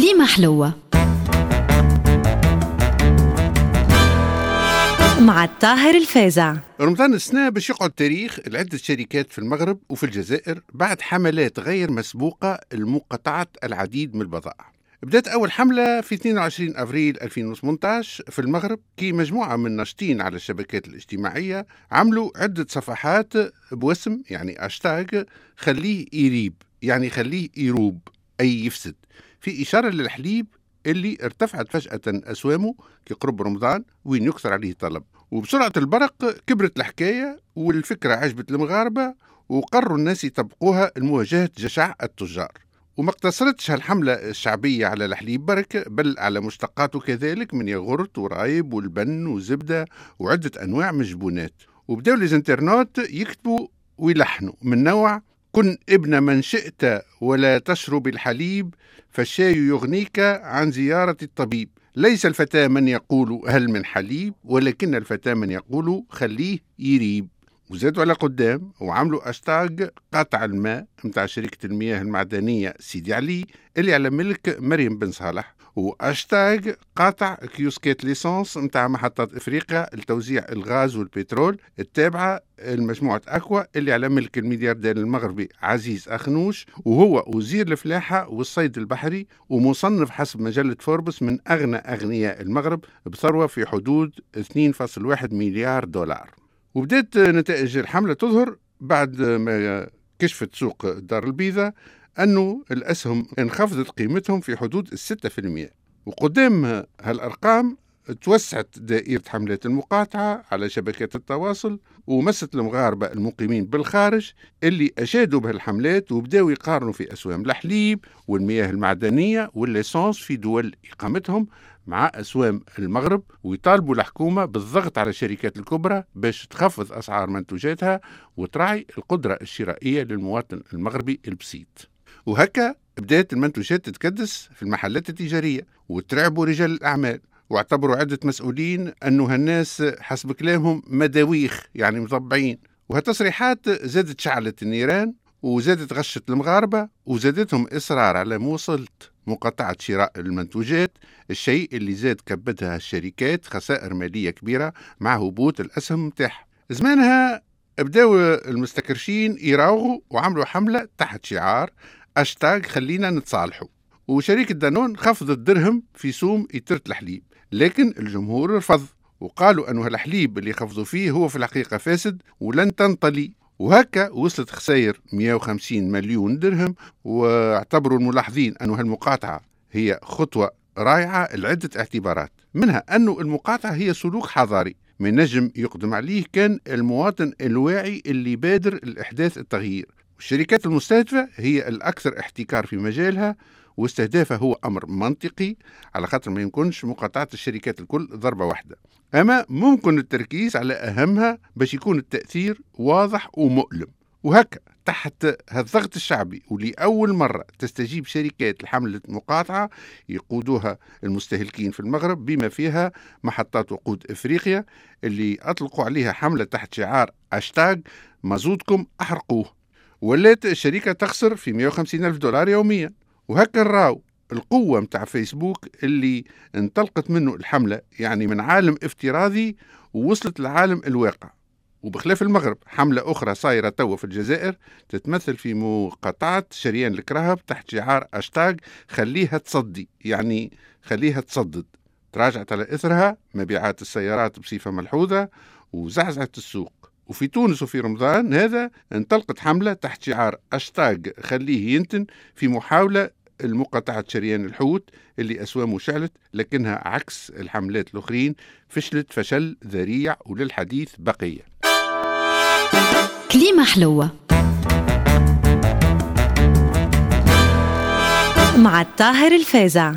كليمة حلوة. مع الطاهر الفازع رمضان السنة باش يقعد تاريخ لعدة شركات في المغرب وفي الجزائر بعد حملات غير مسبوقة لمقاطعة العديد من البضائع. بدأت أول حملة في 22 أفريل 2018 في المغرب كي مجموعة من الناشطين على الشبكات الاجتماعية عملوا عدة صفحات بوسم يعني أشتاغ خليه يريب يعني خليه يروب أي يفسد. في إشارة للحليب اللي ارتفعت فجأة أسوامه كقرب رمضان وين يكثر عليه طلب وبسرعة البرق كبرت الحكاية والفكرة عجبت المغاربة وقرروا الناس يطبقوها لمواجهة جشع التجار. وما اقتصرتش هالحملة الشعبية على الحليب برك بل على مشتقاته كذلك من ياغورت ورأيب والبن وزبدة وعدة أنواع من الجبونات وبداوا الانترنت يكتبوا ويلحنوا من نوع كن ابن من شئت ولا تشرب الحليب فالشاي يغنيك عن زيارة الطبيب. ليس الفتى من يقول هل من حليب ولكن الفتى من يقول خليه يريب. وزادوا على قدام وعملوا اشتاغ قطع الماء متاع شركة المياه المعدنية سيدي علي اللي على ملك مريم بن صالح. واشتاغ قاطع كيوسكات ليسانس نتاع محطات إفريقيا لتوزيع الغاز والبترول التابعة لمجموعة أكوا اللي على ملك الملياردير المغربي عزيز أخنوش. وهو وزير الفلاحة والصيد البحري ومصنف حسب مجلة فوربس من أغنى أغنياء المغرب بثروة في حدود 2.1 مليار دولار. وبدات نتائج الحملة تظهر بعد ما كشفت سوق دار البيضاء أنه الأسهم انخفضت قيمتهم في حدود الستة في المئة. وقدام هالأرقام توسعت دائرة حملات المقاطعة على شبكات التواصل ومست المغاربة المقيمين بالخارج اللي أشادوا بهالحملات وبداوا يقارنوا في أسوام الحليب والمياه المعدنية والليسانس في دول إقامتهم مع أسوام المغرب ويطالبوا الحكومة بالضغط على الشركات الكبرى باش تخفض أسعار منتوجاتها وتراعي القدرة الشرائية للمواطن المغربي البسيط. وهكا بدأت المنتوجات تتكدس في المحلات التجارية وترعبوا رجال الأعمال. واعتبروا عدة مسؤولين أنه هالناس حسب كلامهم مداويخ يعني مطبعين. وهالتصريحات زادت شعلت النيران وزادت غشت المغاربة وزادتهم إصرار على موصلة مقاطعة شراء المنتوجات الشيء اللي زاد كبدها الشركات خسائر مالية كبيرة مع هبوط الأسهم متاعها زمانها بداوا المستكرشين يراوغوا وعملوا حملة تحت شعار اشتاج خلينا نتصالحوا. وشركة دانون خفضت درهم في سوم إترة الحليب. لكن الجمهور رفض وقالوا أنه الحليب اللي خفضوا فيه هو في الحقيقة فاسد ولن تنطلي. وهكا وصلت خسائر 150 مليون درهم واعتبروا الملاحظين أن هالمقاطعة هي خطوة رائعة لعدة اعتبارات منها أن المقاطعة هي سلوك حضاري. من نجم يقدم عليه كان المواطن الواعي اللي بادر الإحداث التغيير. الشركات المستهدفة هي الأكثر احتكار في مجالها واستهدافها هو أمر منطقي على خاطر ما يمكنش مقاطعة الشركات الكل ضربة واحدة. أما ممكن التركيز على أهمها باش يكون التأثير واضح ومؤلم. وهكا تحت هالضغط الشعبي ولأول مرة تستجيب شركات لحملة مقاطعة يقودوها المستهلكين في المغرب بما فيها محطات وقود إفريقيا اللي أطلقوا عليها حملة تحت شعار أشتاج مازوتكم أحرقوه. ولات الشركة تخسر في 150 ألف دولار يوميا. وهكا نراو القوة متاع فيسبوك اللي انطلقت منه الحملة يعني من عالم افتراضي ووصلت لعالم الواقع. وبخلاف المغرب حملة أخرى صايرة توا في الجزائر تتمثل في مقاطعة شريان الكراهب تحت شعار أشتاج خليها تصدي يعني خليها تصدد. تراجعت على إثرها مبيعات السيارات بصفة ملحوظة وزعزعت السوق. وفي تونس وفي رمضان هذا انطلقت حملة تحت شعار أشتاج خليه ينتن في محاولة المقاطعة شريان الحوت اللي أسوامه شعلت لكنها عكس الحملات الأخرين فشلت فشل ذريع وللحديث بقية. كليمة حلوة. مع الطاهر الفازع.